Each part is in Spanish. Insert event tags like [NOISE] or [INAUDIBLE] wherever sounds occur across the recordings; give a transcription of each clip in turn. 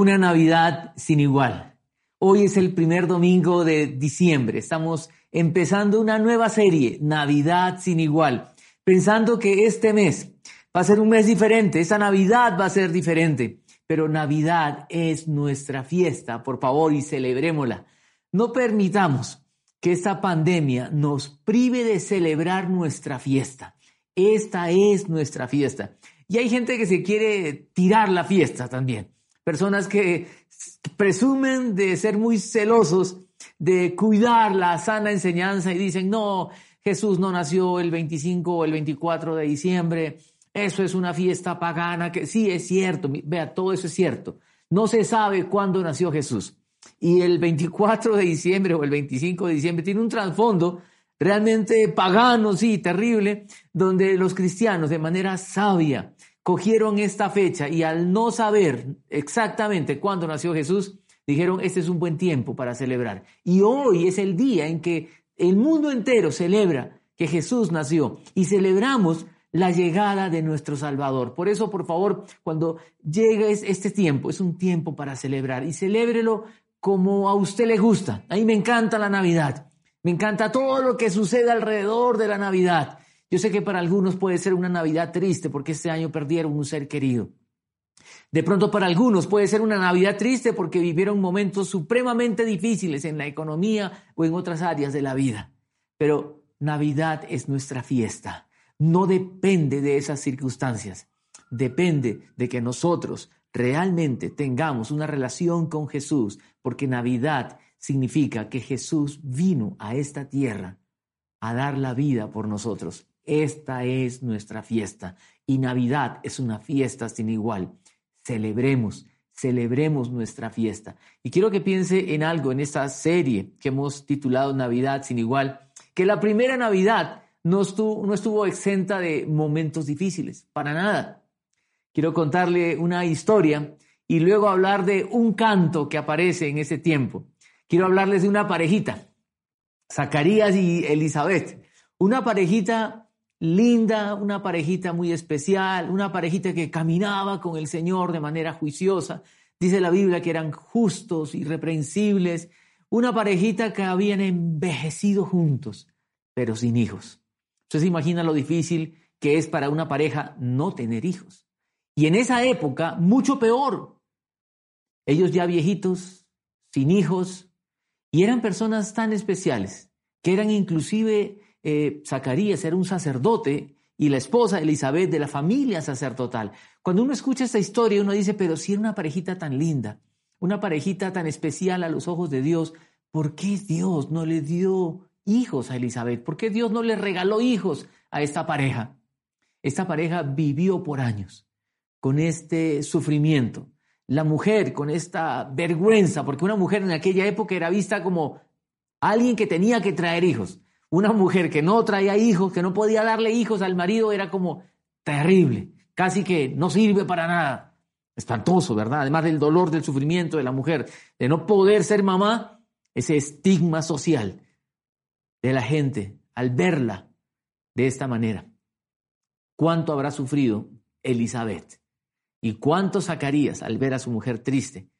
una Navidad sin igual. Hoy es el primer domingo de diciembre. Estamos empezando una nueva serie, Navidad sin igual, pensando que este mes va a ser un mes diferente, esta Navidad va a ser diferente, pero Navidad es nuestra fiesta, por favor, y celebrémosla. No permitamos que esta pandemia nos prive de celebrar nuestra fiesta. Esta es nuestra fiesta. Y hay gente que se quiere tirar la fiesta también. Personas que presumen de ser muy celosos, de cuidar la sana enseñanza y dicen, no, Jesús no nació el 25 o el 24 de diciembre, eso es una fiesta pagana, que sí es cierto, vea, todo eso es cierto. No se sabe cuándo nació Jesús. Y el 24 de diciembre o el 25 de diciembre tiene un trasfondo realmente pagano, sí, terrible, donde los cristianos de manera sabia cogieron esta fecha y al no saber exactamente cuándo nació Jesús, dijeron, este es un buen tiempo para celebrar. Y hoy es el día en que el mundo entero celebra que Jesús nació y celebramos la llegada de nuestro Salvador. Por eso, por favor, cuando llegue este tiempo, es un tiempo para celebrar y celébrelo como a usted le gusta. A mí me encanta la Navidad. Me encanta todo lo que sucede alrededor de la Navidad. Yo sé que para algunos puede ser una Navidad triste porque este año perdieron un ser querido. De pronto para algunos puede ser una Navidad triste porque vivieron momentos supremamente difíciles en la economía o en otras áreas de la vida. Pero Navidad es nuestra fiesta. No depende de esas circunstancias. Depende de que nosotros realmente tengamos una relación con Jesús, porque Navidad significa que Jesús vino a esta tierra a dar la vida por nosotros. Esta es nuestra fiesta y Navidad es una fiesta sin igual. Celebremos, celebremos nuestra fiesta. Y quiero que piense en algo en esta serie que hemos titulado Navidad sin igual, que la primera Navidad no estuvo, no estuvo exenta de momentos difíciles, para nada. Quiero contarle una historia y luego hablar de un canto que aparece en ese tiempo quiero hablarles de una parejita, Zacarías y Elizabeth. Una parejita linda, una parejita muy especial, una parejita que caminaba con el Señor de manera juiciosa. Dice la Biblia que eran justos, irreprensibles, una parejita que habían envejecido juntos, pero sin hijos. Usted se imagina lo difícil que es para una pareja no tener hijos. Y en esa época, mucho peor. Ellos ya viejitos, sin hijos, y eran personas tan especiales que eran inclusive, eh, Zacarías era un sacerdote y la esposa Elizabeth de la familia sacerdotal. Cuando uno escucha esta historia, uno dice, pero si era una parejita tan linda, una parejita tan especial a los ojos de Dios, ¿por qué Dios no le dio hijos a Elizabeth? ¿Por qué Dios no le regaló hijos a esta pareja? Esta pareja vivió por años con este sufrimiento, la mujer con esta vergüenza, porque una mujer en aquella época era vista como alguien que tenía que traer hijos. Una mujer que no traía hijos, que no podía darle hijos al marido, era como terrible, casi que no sirve para nada. Espantoso, ¿verdad? Además del dolor, del sufrimiento de la mujer, de no poder ser mamá, ese estigma social de la gente al verla de esta manera. ¿Cuánto habrá sufrido Elizabeth? ¿Y cuánto Zacarías al ver a su mujer triste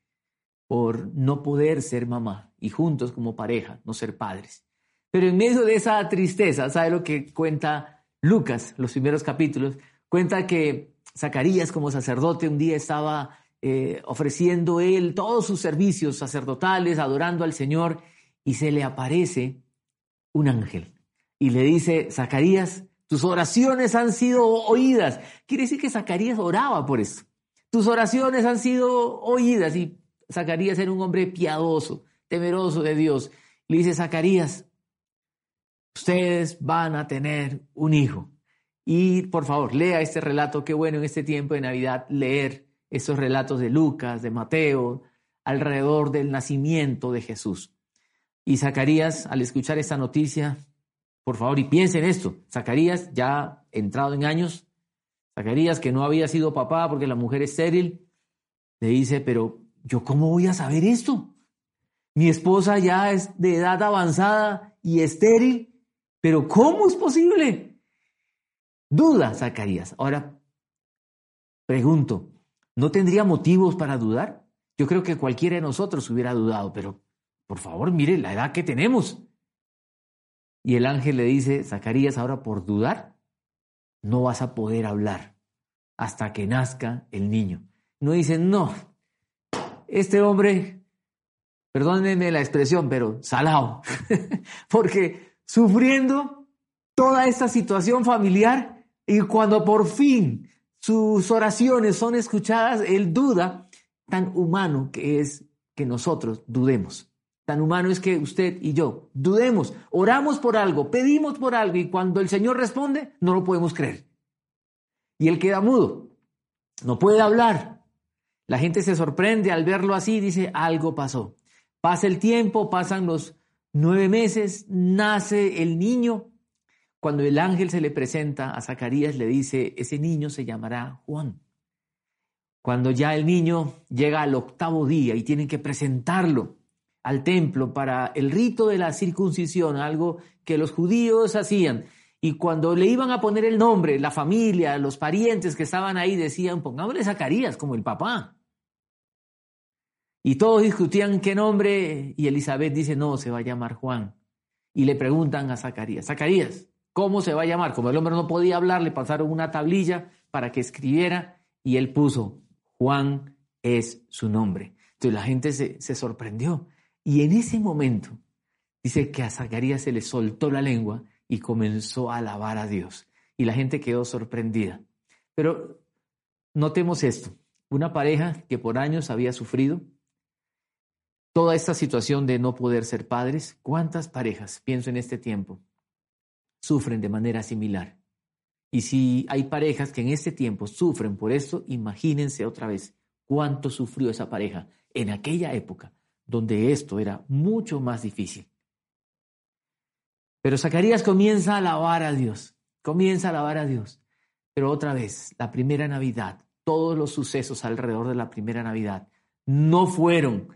por no poder ser mamá y juntos como pareja, no ser padres? Pero en medio de esa tristeza, ¿sabe lo que cuenta Lucas, los primeros capítulos? Cuenta que Zacarías como sacerdote un día estaba eh, ofreciendo él todos sus servicios sacerdotales, adorando al Señor, y se le aparece un ángel y le dice, Zacarías, tus oraciones han sido oídas. Quiere decir que Zacarías oraba por eso. Tus oraciones han sido oídas y Zacarías era un hombre piadoso, temeroso de Dios. Le dice Zacarías, ustedes van a tener un hijo. Y por favor, lea este relato, qué bueno en este tiempo de Navidad leer esos relatos de Lucas, de Mateo, alrededor del nacimiento de Jesús. Y Zacarías, al escuchar esta noticia, por favor, y piensen en esto, Zacarías, ya entrado en años, Zacarías, que no había sido papá porque la mujer es estéril, le dice, pero ¿yo cómo voy a saber esto? Mi esposa ya es de edad avanzada y estéril, pero ¿cómo es posible? Duda, Zacarías. Ahora, pregunto, ¿no tendría motivos para dudar? Yo creo que cualquiera de nosotros hubiera dudado, pero por favor, mire la edad que tenemos. Y el ángel le dice, Zacarías, ahora por dudar, no vas a poder hablar hasta que nazca el niño. No dicen, no, este hombre, perdónenme la expresión, pero salado, [LAUGHS] porque sufriendo toda esta situación familiar y cuando por fin sus oraciones son escuchadas, él duda tan humano que es que nosotros dudemos. Tan humano es que usted y yo dudemos, oramos por algo, pedimos por algo y cuando el Señor responde, no lo podemos creer. Y él queda mudo, no puede hablar. La gente se sorprende al verlo así, dice, algo pasó. Pasa el tiempo, pasan los nueve meses, nace el niño. Cuando el ángel se le presenta a Zacarías, le dice, ese niño se llamará Juan. Cuando ya el niño llega al octavo día y tienen que presentarlo al templo para el rito de la circuncisión, algo que los judíos hacían, y cuando le iban a poner el nombre, la familia, los parientes que estaban ahí decían, pongámosle Zacarías como el papá. Y todos discutían qué nombre, y Elizabeth dice, no, se va a llamar Juan. Y le preguntan a Zacarías, Zacarías, ¿cómo se va a llamar? Como el hombre no podía hablar, le pasaron una tablilla para que escribiera, y él puso, Juan es su nombre. Entonces la gente se, se sorprendió. Y en ese momento, dice que a Zacarías se le soltó la lengua y comenzó a alabar a Dios. Y la gente quedó sorprendida. Pero notemos esto, una pareja que por años había sufrido toda esta situación de no poder ser padres, ¿cuántas parejas, pienso en este tiempo, sufren de manera similar? Y si hay parejas que en este tiempo sufren por esto, imagínense otra vez cuánto sufrió esa pareja en aquella época donde esto era mucho más difícil. Pero Zacarías comienza a alabar a Dios, comienza a alabar a Dios. Pero otra vez, la primera Navidad, todos los sucesos alrededor de la primera Navidad no fueron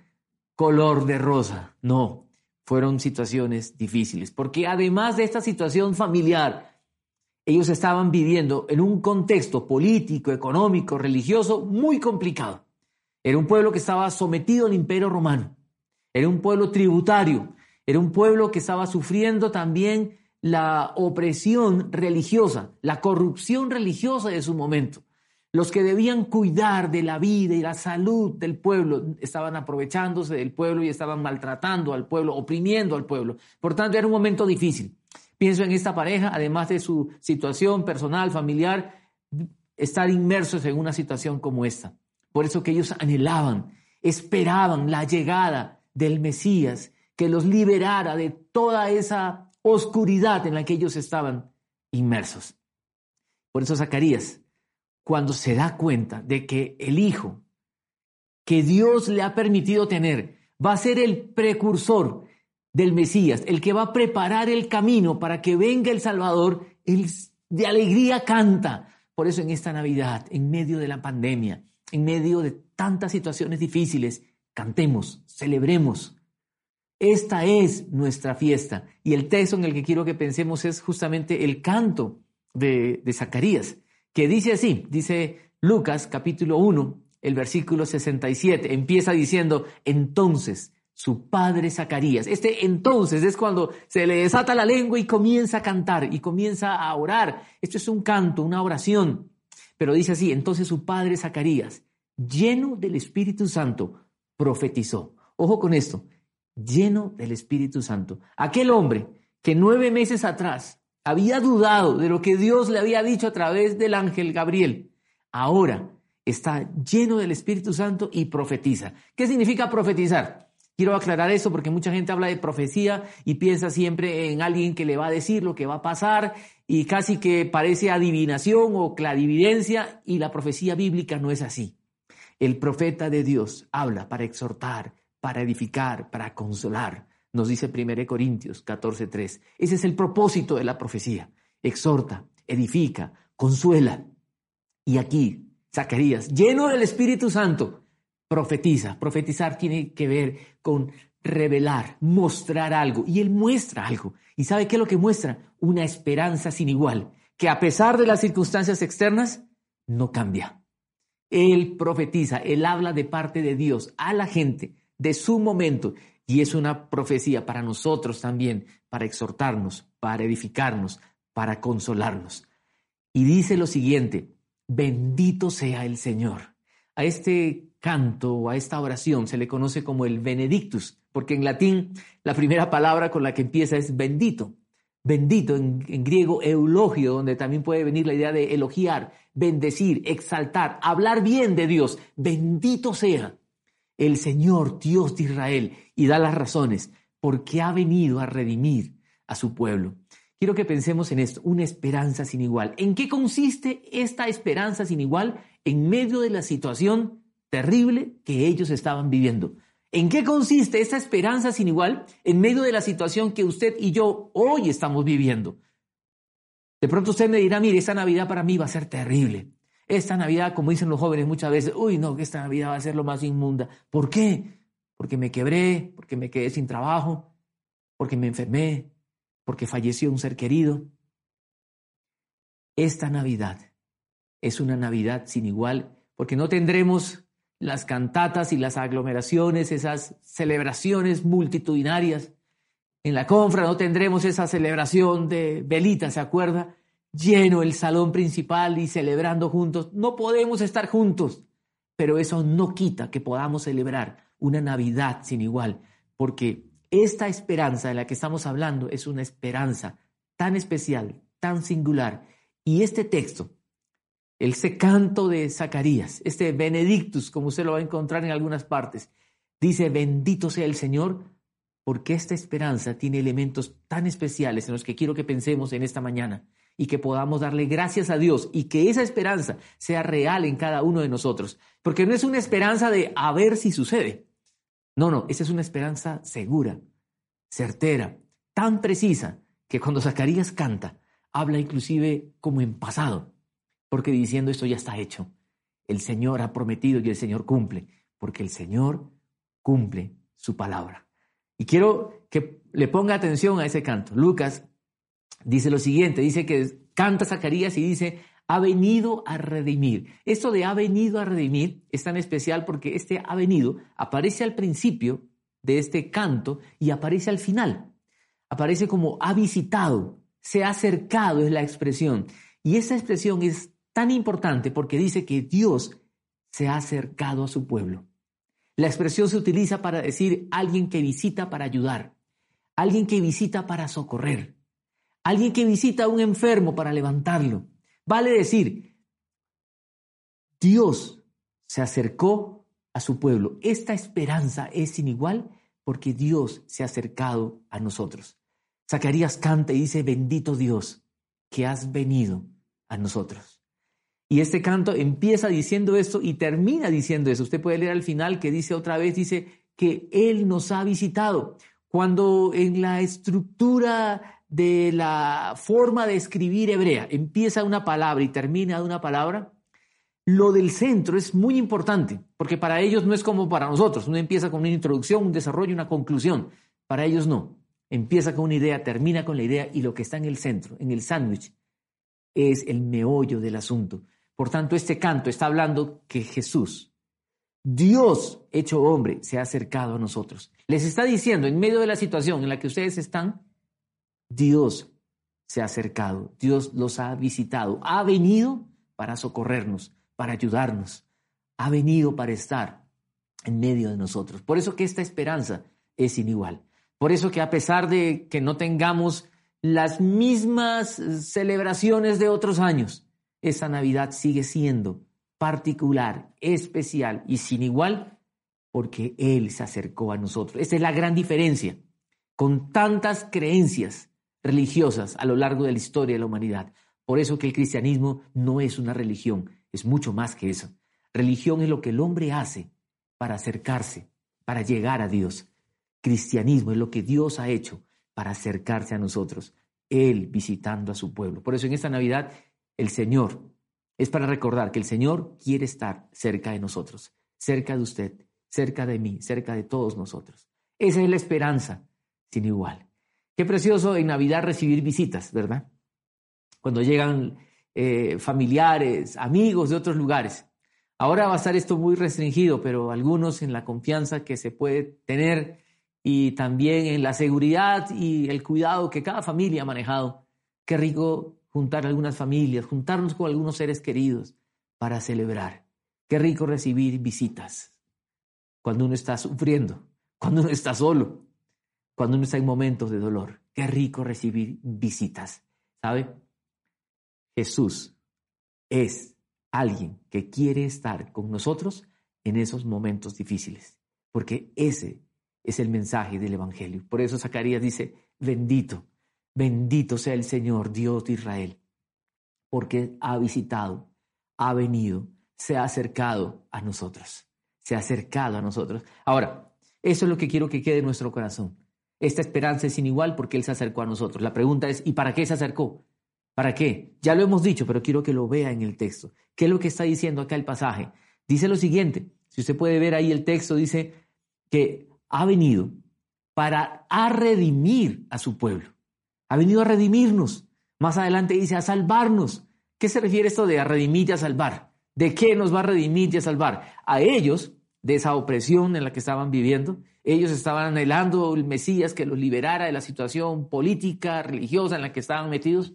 color de rosa, no, fueron situaciones difíciles, porque además de esta situación familiar, ellos estaban viviendo en un contexto político, económico, religioso muy complicado. Era un pueblo que estaba sometido al imperio romano, era un pueblo tributario, era un pueblo que estaba sufriendo también la opresión religiosa, la corrupción religiosa de su momento. Los que debían cuidar de la vida y la salud del pueblo estaban aprovechándose del pueblo y estaban maltratando al pueblo, oprimiendo al pueblo. Por tanto, era un momento difícil. Pienso en esta pareja, además de su situación personal, familiar, estar inmersos en una situación como esta. Por eso que ellos anhelaban, esperaban la llegada del Mesías que los liberara de toda esa oscuridad en la que ellos estaban inmersos. Por eso Zacarías, cuando se da cuenta de que el Hijo que Dios le ha permitido tener va a ser el precursor del Mesías, el que va a preparar el camino para que venga el Salvador, él de alegría canta. Por eso en esta Navidad, en medio de la pandemia, en medio de tantas situaciones difíciles, cantemos, celebremos, esta es nuestra fiesta. Y el texto en el que quiero que pensemos es justamente el canto de, Zacarías, que dice así, dice Lucas capítulo 1, el versículo 67, empieza diciendo, entonces su padre Zacarías. Este entonces es cuando se le desata la lengua y comienza a cantar y comienza a orar. Esto es un canto, una oración. Pero dice así, entonces su padre Zacarías, lleno del Espíritu Santo, profetizó. Ojo con esto, lleno del Espíritu Santo. Aquel hombre que nueve meses atrás había dudado de lo que Dios le había dicho a través del ángel Gabriel, ahora está lleno del Espíritu Santo y profetiza. ¿Qué significa profetizar? Quiero aclarar eso porque mucha gente habla de profecía y piensa siempre en alguien que le va a decir lo que va a pasar y casi que parece adivinación o clarividencia y la profecía bíblica no es así. El profeta de Dios habla para exhortar, para edificar, para consolar, nos dice 1 Corintios 14:3. Ese es el propósito de la profecía. Exhorta, edifica, consuela. Y aquí, Zacarías, lleno del Espíritu Santo, profetiza. Profetizar tiene que ver con revelar, mostrar algo. Y él muestra algo. ¿Y sabe qué es lo que muestra? Una esperanza sin igual, que a pesar de las circunstancias externas, no cambia. Él profetiza, Él habla de parte de Dios a la gente, de su momento. Y es una profecía para nosotros también, para exhortarnos, para edificarnos, para consolarnos. Y dice lo siguiente, bendito sea el Señor. A este canto o a esta oración se le conoce como el benedictus, porque en latín la primera palabra con la que empieza es bendito. Bendito en, en, griego eulogio, donde también puede venir la idea de elogiar, bendecir, exaltar, hablar bien de Dios. Bendito sea el Señor Dios de Israel y da las razones porque ha venido a redimir a su pueblo. Quiero que pensemos en esto, una esperanza sin igual. ¿En qué consiste esta esperanza sin igual en medio de la situación terrible que ellos estaban viviendo? ¿En qué consiste esta esperanza sin igual en medio de la situación que usted y yo hoy estamos viviendo? De pronto usted me dirá, mire, esta Navidad para mí va a ser terrible. Esta Navidad, como dicen los jóvenes muchas veces, uy, no, que esta Navidad va a ser lo más inmunda. ¿Por qué? Porque me quebré, porque me quedé sin trabajo, porque me enfermé, porque falleció un ser querido. Esta Navidad es una Navidad sin igual, porque no tendremos las cantatas y las aglomeraciones, esas celebraciones multitudinarias. En la confra no tendremos esa celebración de velita, ¿se acuerda? Lleno el salón principal y celebrando juntos. No podemos estar juntos, pero eso no quita que podamos celebrar una Navidad sin igual, porque esta esperanza de la que estamos hablando es una esperanza tan especial, tan singular. Y este texto el canto de Zacarías, este Benedictus, como usted lo va a encontrar en algunas partes, dice, bendito sea el Señor, porque esta esperanza tiene elementos tan especiales en los que quiero que pensemos en esta mañana y que podamos darle gracias a Dios y que esa esperanza sea real en cada uno de nosotros. Porque no es una esperanza de a ver si sucede. No, no, esa es una esperanza segura, certera, tan precisa, que cuando Zacarías canta, habla inclusive como en pasado porque diciendo esto ya está hecho. El Señor ha prometido y el Señor cumple, porque el Señor cumple su palabra. Y quiero que le ponga atención a ese canto. Lucas dice lo siguiente, dice que canta Zacarías y dice, ha venido a redimir. Esto de ha venido a redimir es tan especial porque este ha venido aparece al principio de este canto y aparece al final. Aparece como ha visitado, se ha acercado, es la expresión. Y esa expresión es tan importante porque dice que Dios se ha acercado a su pueblo. La expresión se utiliza para decir alguien que visita para ayudar, alguien que visita para socorrer, alguien que visita a un enfermo para levantarlo. Vale decir, Dios se acercó a su pueblo. Esta esperanza es sin igual porque Dios se ha acercado a nosotros. Zacarías canta y dice, bendito Dios, que has venido a nosotros. Y este canto empieza diciendo esto y termina diciendo eso. Usted puede leer al final que dice otra vez, dice que Él nos ha visitado. Cuando en la estructura de la forma de escribir hebrea empieza una palabra y termina una palabra, lo del centro es muy importante, porque para ellos no es como para nosotros. Uno empieza con una introducción, un desarrollo, una conclusión. Para ellos no. Empieza con una idea, termina con la idea y lo que está en el centro, en el sándwich, es el meollo del asunto. Por tanto, este canto está hablando que Jesús, Dios hecho hombre, se ha acercado a nosotros. Les está diciendo, en medio de la situación en la que ustedes están, Dios se ha acercado, Dios los ha visitado, ha venido para socorrernos, para ayudarnos, ha venido para estar en medio de nosotros. Por eso que esta esperanza es sin igual. Por eso que a pesar de que no tengamos las mismas celebraciones de otros años, esa Navidad sigue siendo particular, especial y sin igual porque Él se acercó a nosotros. Esa es la gran diferencia con tantas creencias religiosas a lo largo de la historia de la humanidad. Por eso que el cristianismo no es una religión, es mucho más que eso. Religión es lo que el hombre hace para acercarse, para llegar a Dios. Cristianismo es lo que Dios ha hecho para acercarse a nosotros, Él visitando a su pueblo. Por eso en esta Navidad el Señor. Es para recordar que el Señor quiere estar cerca de nosotros, cerca de usted, cerca de mí, cerca de todos nosotros. Esa es la esperanza sin igual. Qué precioso en Navidad recibir visitas, ¿verdad? Cuando llegan eh, familiares, amigos de otros lugares. Ahora va a estar esto muy restringido, pero algunos en la confianza que se puede tener y también en la seguridad y el cuidado que cada familia ha manejado. Qué rico juntar algunas familias, juntarnos con algunos seres queridos para celebrar. Qué rico recibir visitas cuando uno está sufriendo, cuando uno está solo, cuando uno está en momentos de dolor. Qué rico recibir visitas. ¿Sabe? Jesús es alguien que quiere estar con nosotros en esos momentos difíciles, porque ese es el mensaje del Evangelio. Por eso Zacarías dice, bendito, bendito sea el Señor, Dios de Israel, porque ha visitado, ha venido, se ha acercado a nosotros, se ha acercado a nosotros. Ahora, eso es lo que quiero que quede en nuestro corazón. Esta esperanza es sin igual porque Él se acercó a nosotros. La pregunta es, ¿y para qué se acercó? ¿Para qué? Ya lo hemos dicho, pero quiero que lo vea en el texto. ¿Qué es lo que está diciendo acá el pasaje? Dice lo siguiente, si usted puede ver ahí el texto, dice que ha venido para a redimir a su pueblo. Ha venido a redimirnos. Más adelante dice a salvarnos. ¿Qué se refiere esto de a redimir y a salvar? ¿De qué nos va a redimir y a salvar? A ellos, de esa opresión en la que estaban viviendo. Ellos estaban anhelando el Mesías que los liberara de la situación política, religiosa en la que estaban metidos.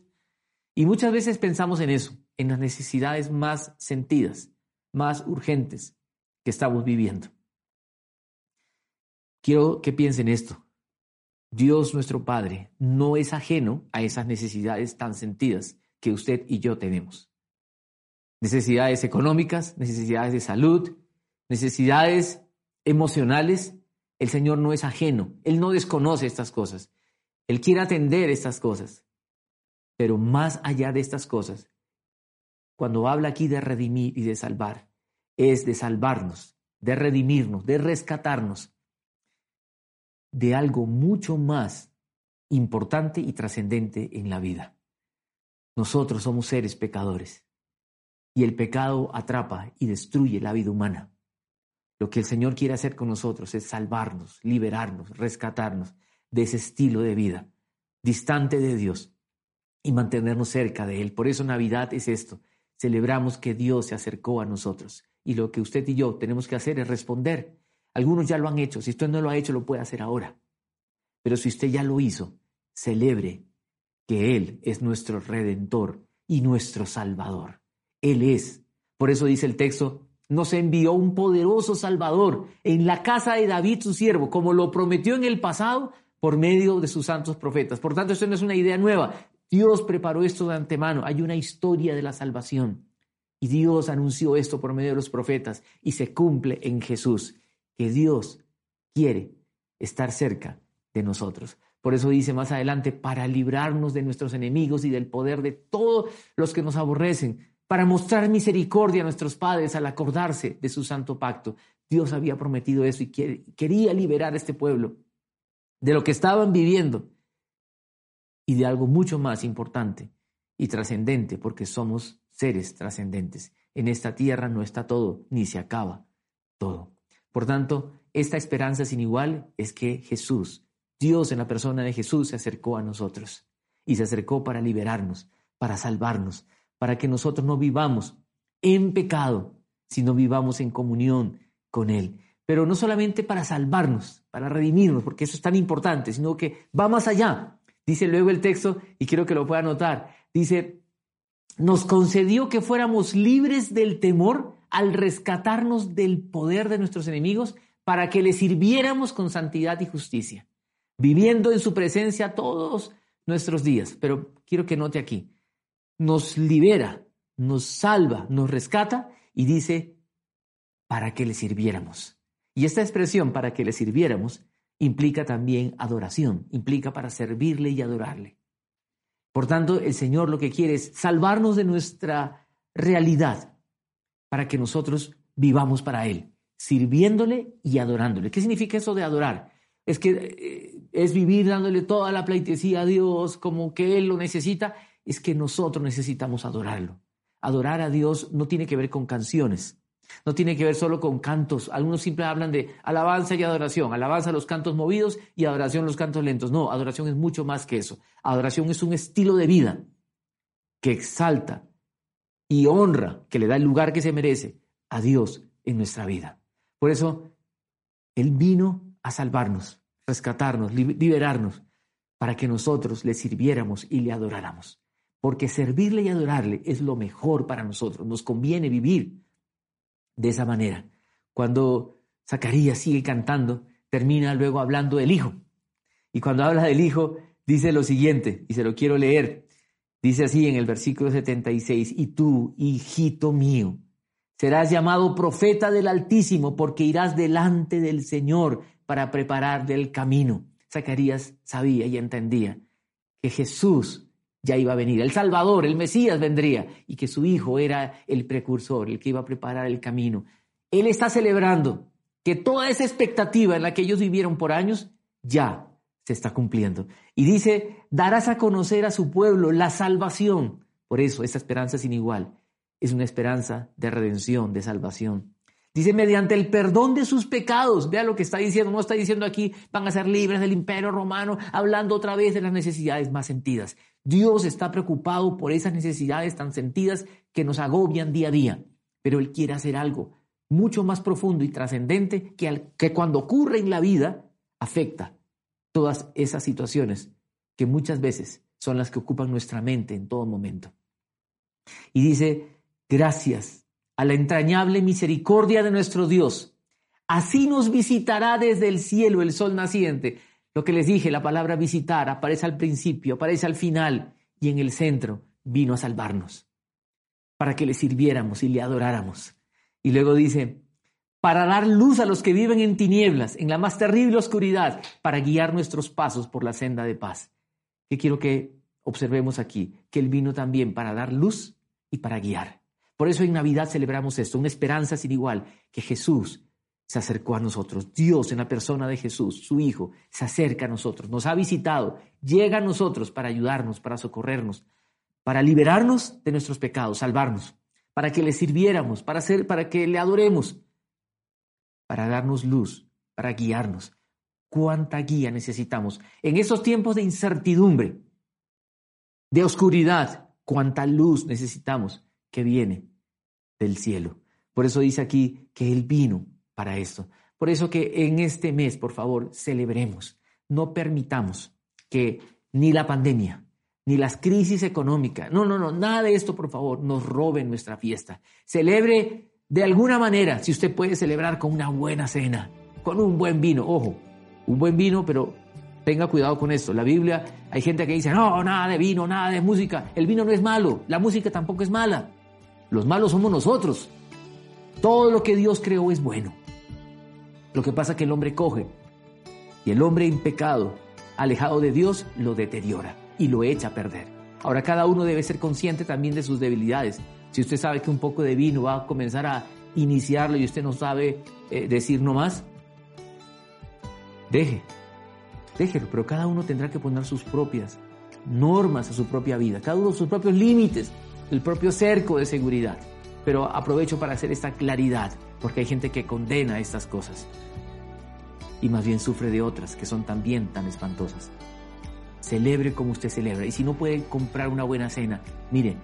Y muchas veces pensamos en eso, en las necesidades más sentidas, más urgentes que estamos viviendo. Quiero que piensen esto. Dios nuestro Padre no es ajeno a esas necesidades tan sentidas que usted y yo tenemos. Necesidades económicas, necesidades de salud, necesidades emocionales. El Señor no es ajeno. Él no desconoce estas cosas. Él quiere atender estas cosas. Pero más allá de estas cosas, cuando habla aquí de redimir y de salvar, es de salvarnos, de redimirnos, de rescatarnos de algo mucho más importante y trascendente en la vida. Nosotros somos seres pecadores y el pecado atrapa y destruye la vida humana. Lo que el Señor quiere hacer con nosotros es salvarnos, liberarnos, rescatarnos de ese estilo de vida, distante de Dios y mantenernos cerca de Él. Por eso Navidad es esto. Celebramos que Dios se acercó a nosotros y lo que usted y yo tenemos que hacer es responder algunos ya lo han hecho. Si usted no lo ha hecho, lo puede hacer ahora. Pero si usted ya lo hizo, celebre que Él es nuestro redentor y nuestro salvador. Él es. Por eso dice el texto, nos envió un poderoso salvador en la casa de David su siervo, como lo prometió en el pasado por medio de sus santos profetas. Por tanto, esto no es una idea nueva. Dios preparó esto de antemano. Hay una historia de la salvación. Y Dios anunció esto por medio de los profetas y se cumple en Jesús que Dios quiere estar cerca de nosotros. Por eso dice más adelante, para librarnos de nuestros enemigos y del poder de todos los que nos aborrecen, para mostrar misericordia a nuestros padres al acordarse de su santo pacto. Dios había prometido eso y quería liberar a este pueblo de lo que estaban viviendo y de algo mucho más importante y trascendente, porque somos seres trascendentes. En esta tierra no está todo, ni se acaba todo. Por tanto, esta esperanza sin igual es que Jesús, Dios en la persona de Jesús, se acercó a nosotros y se acercó para liberarnos, para salvarnos, para que nosotros no vivamos en pecado, sino vivamos en comunión con Él. Pero no solamente para salvarnos, para redimirnos, porque eso es tan importante, sino que va más allá. Dice luego el texto, y quiero que lo pueda notar, dice, nos concedió que fuéramos libres del temor al rescatarnos del poder de nuestros enemigos para que le sirviéramos con santidad y justicia, viviendo en su presencia todos nuestros días. Pero quiero que note aquí, nos libera, nos salva, nos rescata y dice, para que le sirviéramos. Y esta expresión, para que le sirviéramos, implica también adoración, implica para servirle y adorarle. Por tanto, el Señor lo que quiere es salvarnos de nuestra realidad, para que nosotros vivamos para Él, sirviéndole y adorándole. ¿Qué significa eso de adorar? Es que eh, es vivir dándole toda la pleitesía a Dios como que Él lo necesita. Es que nosotros necesitamos adorarlo. Adorar a Dios no tiene que ver con canciones, no tiene que ver solo con cantos. Algunos siempre hablan de alabanza y adoración. Alabanza los cantos movidos y adoración los cantos lentos. No, adoración es mucho más que eso. Adoración es un estilo de vida que exalta, y honra, que le da el lugar que se merece a Dios en nuestra vida. Por eso, Él vino a salvarnos, rescatarnos, liberarnos, para que nosotros le sirviéramos y le adoráramos. Porque servirle y adorarle es lo mejor para nosotros. Nos conviene vivir de esa manera. Cuando Zacarías sigue cantando, termina luego hablando del Hijo. Y cuando habla del Hijo, dice lo siguiente, y se lo quiero leer. Dice así en el versículo 76, y tú, hijito mío, serás llamado profeta del Altísimo porque irás delante del Señor para preparar el camino. Zacarías sabía y entendía que Jesús ya iba a venir, el Salvador, el Mesías vendría y que su hijo era el precursor, el que iba a preparar el camino. Él está celebrando que toda esa expectativa en la que ellos vivieron por años ya se está cumpliendo. Y dice, darás a conocer a su pueblo la salvación. Por eso, esa esperanza sin igual es una esperanza de redención, de salvación. Dice, mediante el perdón de sus pecados. Vea lo que está diciendo. No está diciendo aquí, van a ser libres del imperio romano, hablando otra vez de las necesidades más sentidas. Dios está preocupado por esas necesidades tan sentidas que nos agobian día a día. Pero Él quiere hacer algo mucho más profundo y trascendente que, que cuando ocurre en la vida afecta todas esas situaciones que muchas veces son las que ocupan nuestra mente en todo momento. Y dice, gracias a la entrañable misericordia de nuestro Dios. Así nos visitará desde el cielo el sol naciente. Lo que les dije, la palabra visitar aparece al principio, aparece al final y en el centro vino a salvarnos, para que le sirviéramos y le adoráramos. Y luego dice, para dar luz a los que viven en tinieblas, en la más terrible oscuridad, para guiar nuestros pasos por la senda de paz. ¿Qué quiero que observemos aquí? Que Él vino también para dar luz y para guiar. Por eso en Navidad celebramos esto, una esperanza sin igual, que Jesús se acercó a nosotros. Dios en la persona de Jesús, su Hijo, se acerca a nosotros, nos ha visitado, llega a nosotros para ayudarnos, para socorrernos, para liberarnos de nuestros pecados, salvarnos, para que le sirviéramos, para, hacer, para que le adoremos, para darnos luz, para guiarnos. ¿Cuánta guía necesitamos? En esos tiempos de incertidumbre, de oscuridad, cuánta luz necesitamos que viene del cielo. Por eso dice aquí que Él vino para esto. Por eso que en este mes, por favor, celebremos. No permitamos que ni la pandemia, ni las crisis económicas, no, no, no, nada de esto, por favor, nos robe nuestra fiesta. Celebre de alguna manera, si usted puede celebrar con una buena cena, con un buen vino, ojo, un buen vino, pero tenga cuidado con esto. La Biblia, hay gente que dice, no, nada de vino, nada de música. El vino no es malo, la música tampoco es mala. Los malos somos nosotros. Todo lo que Dios creó es bueno. Lo que pasa es que el hombre coge y el hombre en pecado, alejado de Dios, lo deteriora y lo echa a perder. Ahora cada uno debe ser consciente también de sus debilidades. Si usted sabe que un poco de vino va a comenzar a iniciarlo y usted no sabe eh, decir no más, deje, déjelo, pero cada uno tendrá que poner sus propias normas a su propia vida, cada uno sus propios límites el propio cerco de seguridad. Pero aprovecho para hacer esta claridad, porque hay gente que condena estas cosas y más bien sufre de otras que son también tan espantosas. Celebre como usted celebra. Y si no puede comprar una buena cena, mire,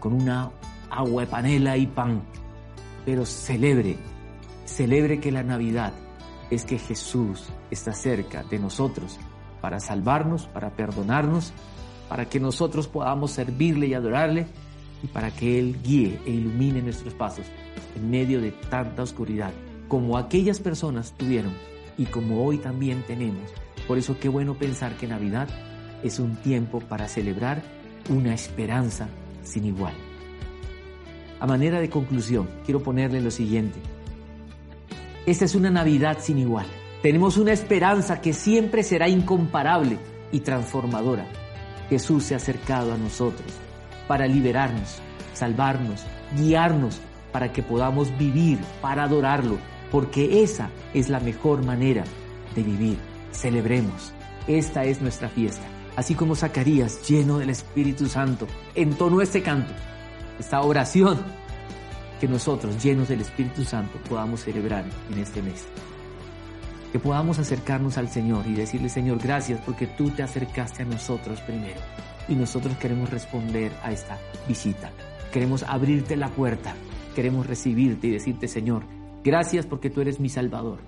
con una agua de panela y pan, pero celebre, celebre que la Navidad es que Jesús está cerca de nosotros para salvarnos, para perdonarnos, para que nosotros podamos servirle y adorarle y para que Él guíe e ilumine nuestros pasos en medio de tanta oscuridad, como aquellas personas tuvieron y como hoy también tenemos. Por eso qué bueno pensar que Navidad es un tiempo para celebrar una esperanza sin igual. A manera de conclusión, quiero ponerle lo siguiente. Esta es una Navidad sin igual. Tenemos una esperanza que siempre será incomparable y transformadora. Jesús se ha acercado a nosotros para liberarnos, salvarnos, guiarnos para que podamos vivir, para adorarlo, porque esa es la mejor manera de vivir. Celebremos, esta es nuestra fiesta. Así como Zacarías, lleno del Espíritu Santo, entonó este canto, esta oración, que nosotros, llenos del Espíritu Santo, podamos celebrar en este mes. Que podamos acercarnos al Señor y decirle, Señor, gracias porque tú te acercaste a nosotros primero y nosotros queremos responder a esta visita. Queremos abrirte la puerta queremos recibirte y decirte, Señor, gracias porque tú eres mi Salvador.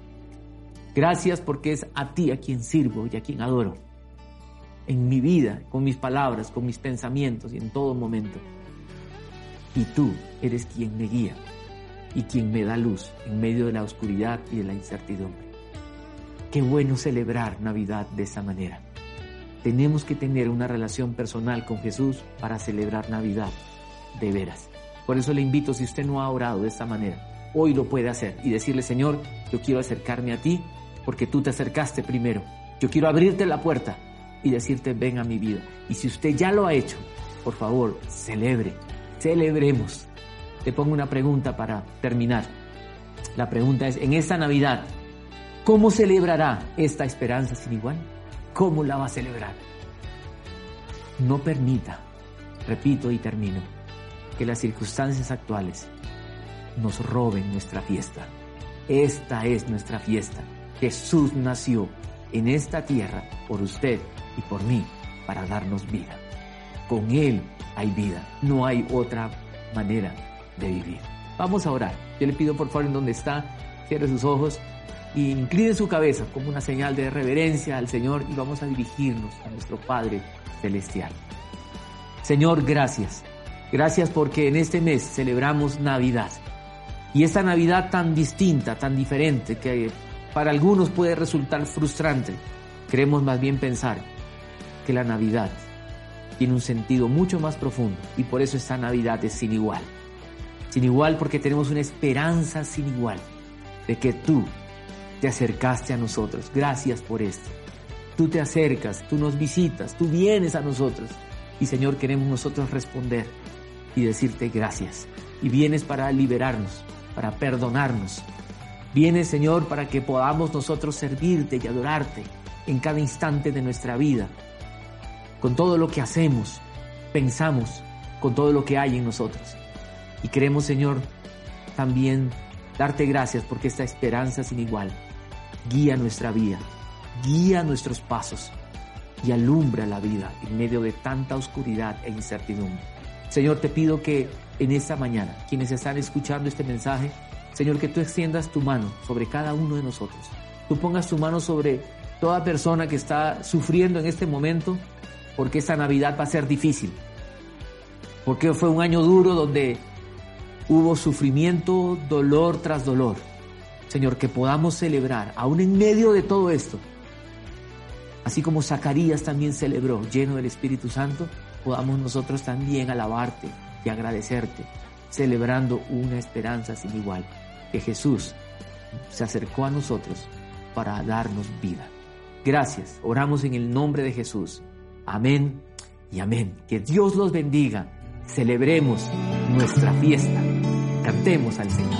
Gracias porque es a ti a quien sirvo y a quien adoro. En mi vida, con mis palabras, con mis pensamientos y en todo momento. Y tú eres quien me guía y quien me da luz en medio de la oscuridad y de la incertidumbre. Qué bueno celebrar Navidad de esa manera. Tenemos que tener una relación personal con Jesús para celebrar Navidad, de veras. Por eso le invito, si usted no ha orado de esta manera, hoy lo puede hacer y decirle, Señor, yo quiero acercarme a ti porque tú te acercaste primero. Yo quiero abrirte la puerta y decirte, ven a mi vida. Y si usted ya lo ha hecho, por favor, celebre, celebremos. Te pongo una pregunta para terminar. La pregunta es, en esta Navidad, ¿cómo celebrará esta esperanza sin igual? ¿Cómo la va a celebrar? No permita, repito y termino, que las circunstancias actuales nos roben nuestra fiesta. Esta es nuestra fiesta. Jesús nació en esta tierra por usted y por mí para darnos vida. Con Él hay vida, no hay otra manera de vivir. Vamos a orar. Yo le pido por favor en donde está, cierre sus ojos y incline su cabeza como una señal de reverencia al Señor y vamos a dirigirnos a nuestro Padre Celestial. Señor, gracias. Gracias porque en este mes celebramos Navidad. Y esta Navidad tan distinta, tan diferente, que para algunos puede resultar frustrante, queremos más bien pensar que la Navidad tiene un sentido mucho más profundo y por eso esta Navidad es sin igual sin igual porque tenemos una esperanza sin igual de que tú te acercaste a nosotros. Gracias por esto. Tú te acercas, tú nos visitas, tú vienes a nosotros. Y Señor, queremos nosotros responder y decirte gracias. Y vienes para liberarnos, para perdonarnos. Vienes, Señor, para que podamos nosotros servirte y adorarte en cada instante de nuestra vida. Con todo lo que hacemos, pensamos, con todo lo que hay en nosotros. Y queremos, Señor, también darte gracias porque esta esperanza sin igual guía nuestra vida, guía nuestros pasos y alumbra la vida en medio de tanta oscuridad e incertidumbre. Señor, te pido que en esta mañana, quienes están escuchando este mensaje, Señor, que tú extiendas tu mano sobre cada uno de nosotros. Tú pongas tu mano sobre toda persona que está sufriendo en este momento, porque esta Navidad va a ser difícil. Porque fue un año duro donde hubo sufrimiento, dolor tras dolor. Señor, que podamos celebrar, aún en medio de todo esto, así como Zacarías también celebró, lleno del Espíritu Santo, podamos nosotros también alabarte y agradecerte, celebrando una esperanza sin igual, que Jesús se acercó a nosotros para darnos vida. Gracias, oramos en el nombre de Jesús. Amén y amén. Que Dios los bendiga. Celebremos nuestra fiesta. Cantemos al Señor.